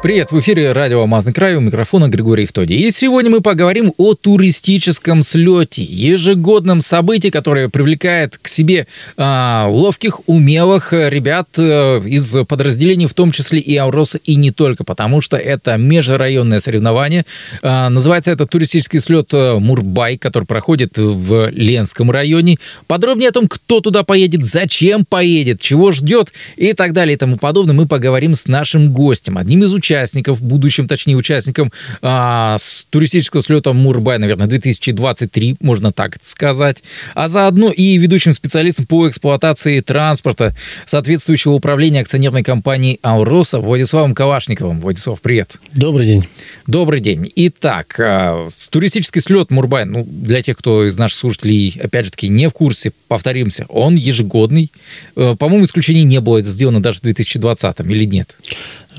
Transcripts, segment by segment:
Привет, в эфире радио «Алмазный край», у микрофона Григорий Втоди. И сегодня мы поговорим о туристическом слете, ежегодном событии, которое привлекает к себе а, ловких, умелых ребят а, из подразделений, в том числе и Ауроса, и не только, потому что это межрайонное соревнование. А, называется это туристический слет э, Мурбай, который проходит в Ленском районе. Подробнее о том, кто туда поедет, зачем поедет, чего ждет и так далее и тому подобное, мы поговорим с нашим гостем, одним из участников участников, будущим, точнее, участникам а, с туристического слета Мурбай, наверное, 2023, можно так сказать, а заодно и ведущим специалистом по эксплуатации транспорта соответствующего управления акционерной компании «Ауроса» Владиславом Калашниковым. Владислав, привет. Добрый день. Добрый день. Итак, а, туристический слет Мурбай, ну, для тех, кто из наших слушателей, опять же таки, не в курсе, повторимся, он ежегодный. Э, по-моему, исключений не было, это сделано даже в 2020 или нет?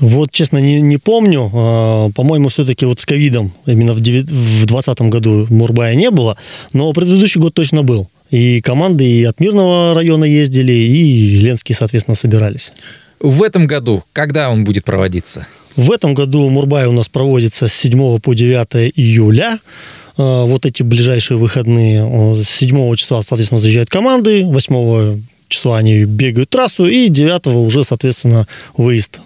Вот, честно, не, не помню. А, по-моему, все-таки вот с ковидом именно в 2020 году Мурбая не было, но предыдущий год точно был. И команды и от Мирного района ездили, и Ленские, соответственно, собирались. В этом году когда он будет проводиться? В этом году Мурбай у нас проводится с 7 по 9 июля. А, вот эти ближайшие выходные. С 7 числа, соответственно, заезжают команды, 8 числа они бегают трассу, и 9 уже, соответственно, выезд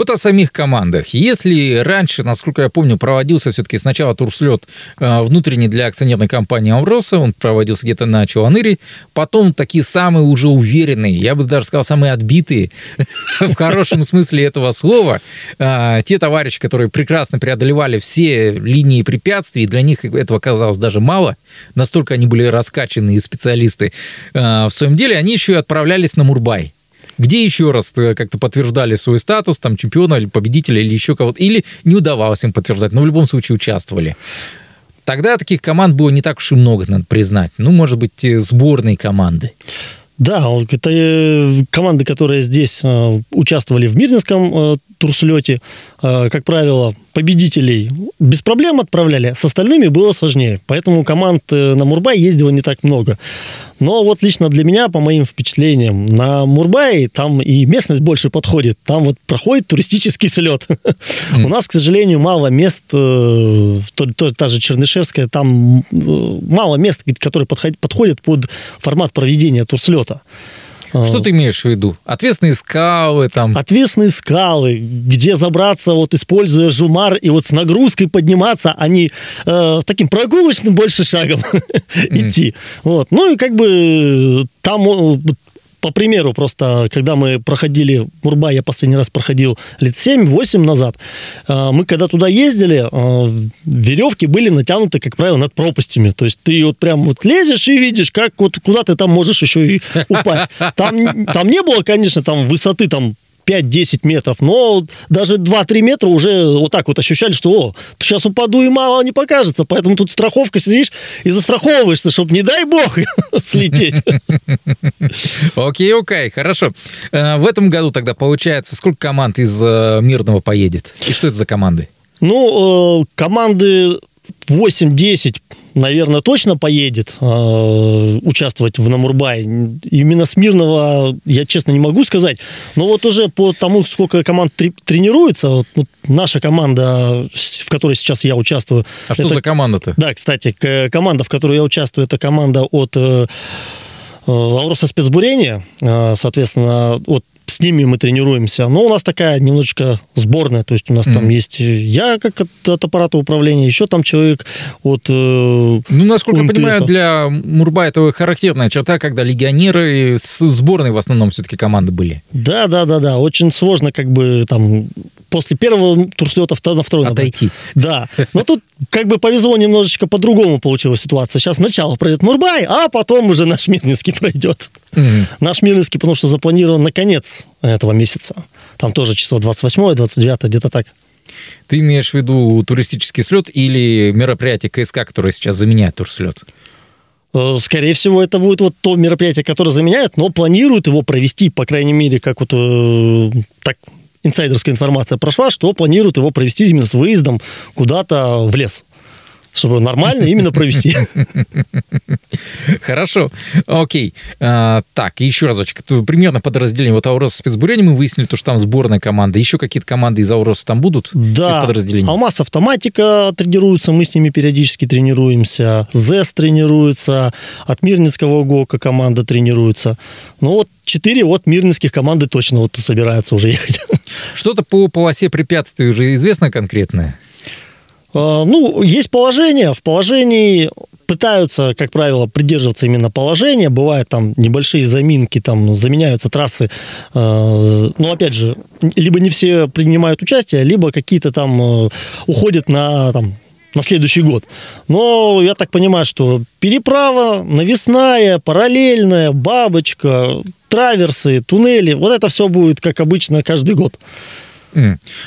вот о самих командах. Если раньше, насколько я помню, проводился все-таки сначала турслет э, внутренний для акционерной компании «Авроса», он проводился где-то на Чуаныре, потом такие самые уже уверенные, я бы даже сказал, самые отбитые, в хорошем смысле этого слова, э, те товарищи, которые прекрасно преодолевали все линии препятствий, для них этого казалось даже мало, настолько они были раскачанные специалисты э, в своем деле, они еще и отправлялись на Мурбай где еще раз э, как-то подтверждали свой статус, там, чемпиона или победителя, или еще кого-то, или не удавалось им подтверждать, но в любом случае участвовали. Тогда таких команд было не так уж и много, надо признать. Ну, может быть, э, сборные команды. Да, это э, команды, которые здесь участвовали в Мирнинском турслете, как правило, победителей без проблем отправляли, с остальными было сложнее. Поэтому команд на Мурбай ездило не так много. Но вот лично для меня, по моим впечатлениям, на Мурбае там и местность больше подходит. Там вот проходит туристический слет. У нас, к сожалению, мало мест, э, та же Чернышевская, там э, мало мест, которые подходят под формат проведения турслета. Что а. ты имеешь в виду? Ответственные скалы там? Ответственные скалы, где забраться, вот используя жумар и вот с нагрузкой подниматься, а не э, таким прогулочным больше шагом идти. Вот. Ну и как бы там по примеру, просто когда мы проходили Мурба, я последний раз проходил лет 7-8 назад, э, мы когда туда ездили, э, веревки были натянуты, как правило, над пропастями. То есть ты вот прям вот лезешь и видишь, как вот куда ты там можешь еще и упасть. Там, там не было, конечно, там высоты там 5-10 метров, но даже 2-3 метра уже вот так вот ощущали, что о, сейчас упаду и мало не покажется, поэтому тут страховка сидишь и застраховываешься, чтобы не дай бог слететь. Окей, окей, хорошо. Э, в этом году тогда получается, сколько команд из э, Мирного поедет? И что это за команды? Ну, э, команды 8-10 наверное, точно поедет э, участвовать в Намурбай. Именно с Мирного я, честно, не могу сказать. Но вот уже по тому, сколько команд тр- тренируется, вот, вот наша команда, в которой сейчас я участвую... А это, что за команда-то? Да, кстати, команда, в которой я участвую, это команда от... Э, э Ауроса спецбурения, э, соответственно, от с ними мы тренируемся. Но у нас такая немножечко сборная, то есть у нас mm. там есть я как от, от аппарата управления, еще там человек от э, Ну, насколько МТС. я понимаю, для Мурба это характерная черта, когда легионеры с сборной в основном все-таки команды были. Да, да, да, да. Очень сложно как бы там после первого турслета на второй Отойти. Набрать. Да. Но тут как бы повезло немножечко по-другому получилась ситуация. Сейчас сначала пройдет Мурбай, а потом уже наш Мирнинский пройдет. Mm-hmm. Наш Мирнинский, потому что запланирован на конец этого месяца. Там тоже число 28 29 где-то так. Ты имеешь в виду туристический слет или мероприятие КСК, которое сейчас заменяет турслет? Э, скорее всего, это будет вот то мероприятие, которое заменяет, но планируют его провести, по крайней мере, как вот э, так инсайдерская информация прошла, что планируют его провести именно с выездом куда-то в лес чтобы нормально именно провести. Хорошо, окей. А, так, еще разочек. Примерно подразделение. Вот Аурос спецбурение мы выяснили, то, что там сборная команда. Еще какие-то команды из Ауроса там будут? Да. Алмаз автоматика тренируется, мы с ними периодически тренируемся. ЗЭС тренируется, от Мирницкого ГОКа команда тренируется. Ну вот четыре вот мирнинских команды точно вот тут собираются уже ехать. Что-то по полосе препятствий уже известно конкретное? А, ну, есть положение. В положении пытаются, как правило, придерживаться именно положения. Бывают там небольшие заминки, там заменяются трассы. А, но, опять же, либо не все принимают участие, либо какие-то там э, уходят на там, на следующий год. Но я так понимаю, что переправа, навесная, параллельная, бабочка, траверсы, туннели, вот это все будет, как обычно, каждый год.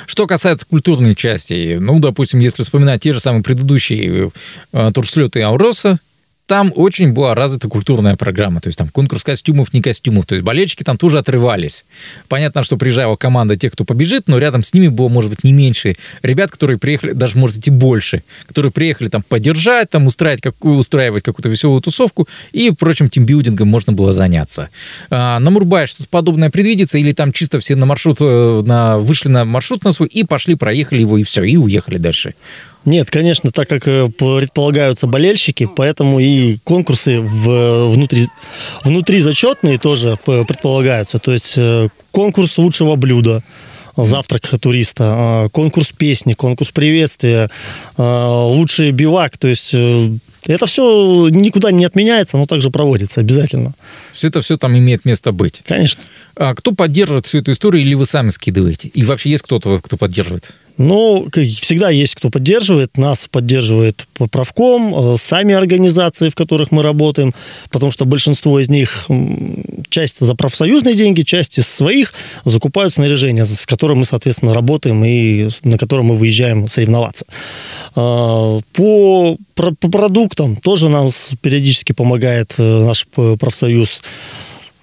Что касается культурной части, ну, допустим, если вспоминать те же самые предыдущие э, турслеты Ауроса, там очень была развита культурная программа. То есть там конкурс костюмов, не костюмов. То есть болельщики там тоже отрывались. Понятно, что приезжала команда тех, кто побежит, но рядом с ними было, может быть, не меньше ребят, которые приехали, даже, может быть, и больше, которые приехали там поддержать, там устраивать, какую, устраивать какую-то веселую тусовку и прочим тимбилдингом можно было заняться. А, на Мурбае что-то подобное предвидится или там чисто все на маршрут, э, на, вышли на маршрут на свой и пошли, проехали его и все, и уехали дальше. Нет, конечно, так как э, предполагаются болельщики, поэтому и конкурсы в, внутри, внутри зачетные тоже предполагаются. То есть э, конкурс лучшего блюда, завтрак туриста, конкурс песни, конкурс приветствия, лучший бивак. То есть э, это все никуда не отменяется, но также проводится обязательно. Все это все там имеет место быть. Конечно. А кто поддерживает всю эту историю, или вы сами скидываете? И вообще есть кто-то, кто поддерживает? Ну, всегда есть кто поддерживает. Нас поддерживает правком, э, сами организации, в которых мы работаем, потому что большинство из них, часть за профсоюзные деньги, часть из своих, закупают снаряжение, с которым мы, соответственно, работаем и на котором мы выезжаем соревноваться. А, по, по продуктам тоже нам периодически помогает э, наш профсоюз.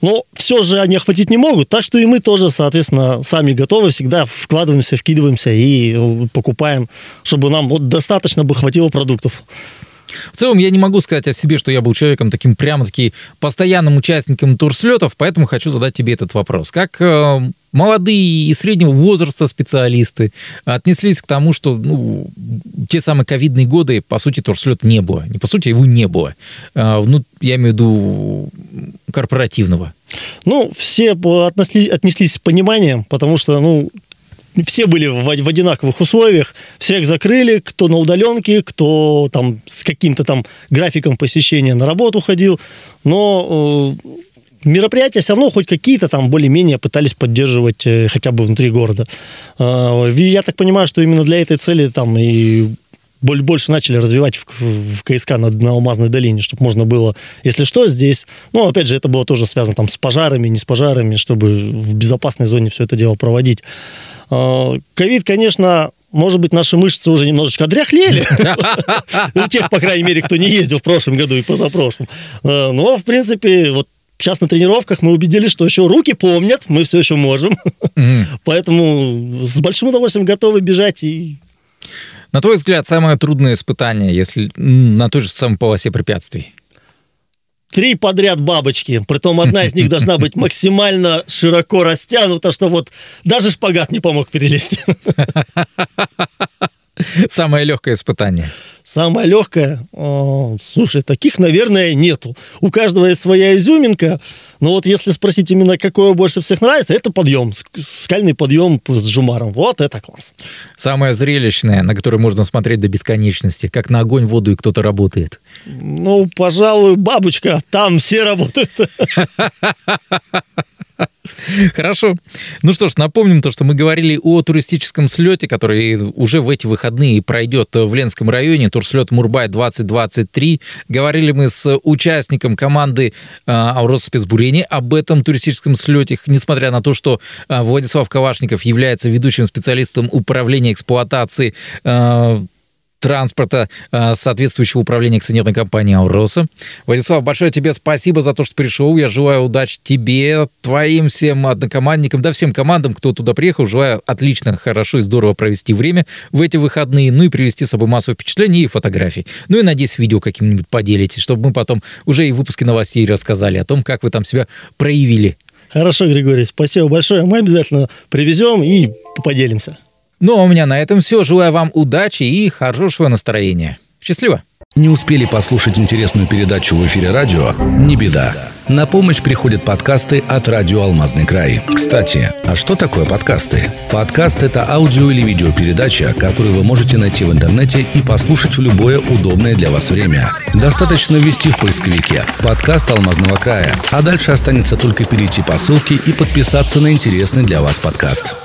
Но все же они охватить не могут, так что и мы тоже, соответственно, сами готовы, всегда вкладываемся, вкидываемся и э, покупаем, чтобы нам вот достаточно бы хватило продуктов. В целом, я не могу сказать о себе, что я был человеком таким прямо-таки постоянным участником турслетов, поэтому хочу задать тебе этот вопрос. Как э, молодые и среднего возраста специалисты отнеслись к тому, что ну, те самые ковидные годы, по сути, турслета не было. Не по сути, его не было. Э, ну, я имею в виду корпоративного. Ну, все отнесли, отнеслись с пониманием, потому что, ну, все были в, в одинаковых условиях, всех закрыли, кто на удаленке, кто там с каким-то там графиком посещения на работу ходил, но э, мероприятия все равно хоть какие-то там более-менее пытались поддерживать э, хотя бы внутри города. Э, я так понимаю, что именно для этой цели там и больше начали развивать в, в КСК на, на Алмазной долине, чтобы можно было, если что, здесь. Ну, опять же, это было тоже связано там с пожарами, не с пожарами, чтобы в безопасной зоне все это дело проводить. А, ковид, конечно, может быть, наши мышцы уже немножечко одряхлели. У тех, по крайней мере, кто не ездил в прошлом году и позапрошлом. А, но, в принципе, вот сейчас на тренировках мы убедились, что еще руки помнят, мы все еще можем. Поэтому с большим удовольствием готовы бежать и на твой взгляд, самое трудное испытание, если на той же самой полосе препятствий? три подряд бабочки, притом одна из них должна быть максимально широко растянута, что вот даже шпагат не помог перелезть. Самое легкое испытание. Самое легкое? О, слушай, таких, наверное, нету. У каждого есть своя изюминка. Но вот если спросить именно, какое больше всех нравится, это подъем. Скальный подъем с жумаром. Вот это класс. Самое зрелищное, на которое можно смотреть до бесконечности. Как на огонь, воду и кто-то работает. Ну, пожалуй, бабочка. Там все работают. Хорошо. Ну что ж, напомним то, что мы говорили о туристическом слете, который уже в эти выходные пройдет в Ленском районе, турслет Мурбай 2023. Говорили мы с участником команды а, Аурос спецбурения об этом туристическом слете, несмотря на то, что а, Владислав Кавашников является ведущим специалистом управления эксплуатации а, транспорта э, соответствующего управления акционерной компании «Ауроса». Владислав, большое тебе спасибо за то, что пришел. Я желаю удачи тебе, твоим всем однокомандникам, да всем командам, кто туда приехал. Желаю отлично, хорошо и здорово провести время в эти выходные, ну и привести с собой массу впечатлений и фотографий. Ну и, надеюсь, видео каким-нибудь поделитесь, чтобы мы потом уже и в выпуске новостей рассказали о том, как вы там себя проявили. Хорошо, Григорий, спасибо большое. Мы обязательно привезем и поделимся. Ну а у меня на этом все. Желаю вам удачи и хорошего настроения. Счастливо! Не успели послушать интересную передачу в эфире радио? Не беда. На помощь приходят подкасты от радио «Алмазный край». Кстати, а что такое подкасты? Подкаст – это аудио или видеопередача, которую вы можете найти в интернете и послушать в любое удобное для вас время. Достаточно ввести в поисковике «Подкаст Алмазного края», а дальше останется только перейти по ссылке и подписаться на интересный для вас подкаст.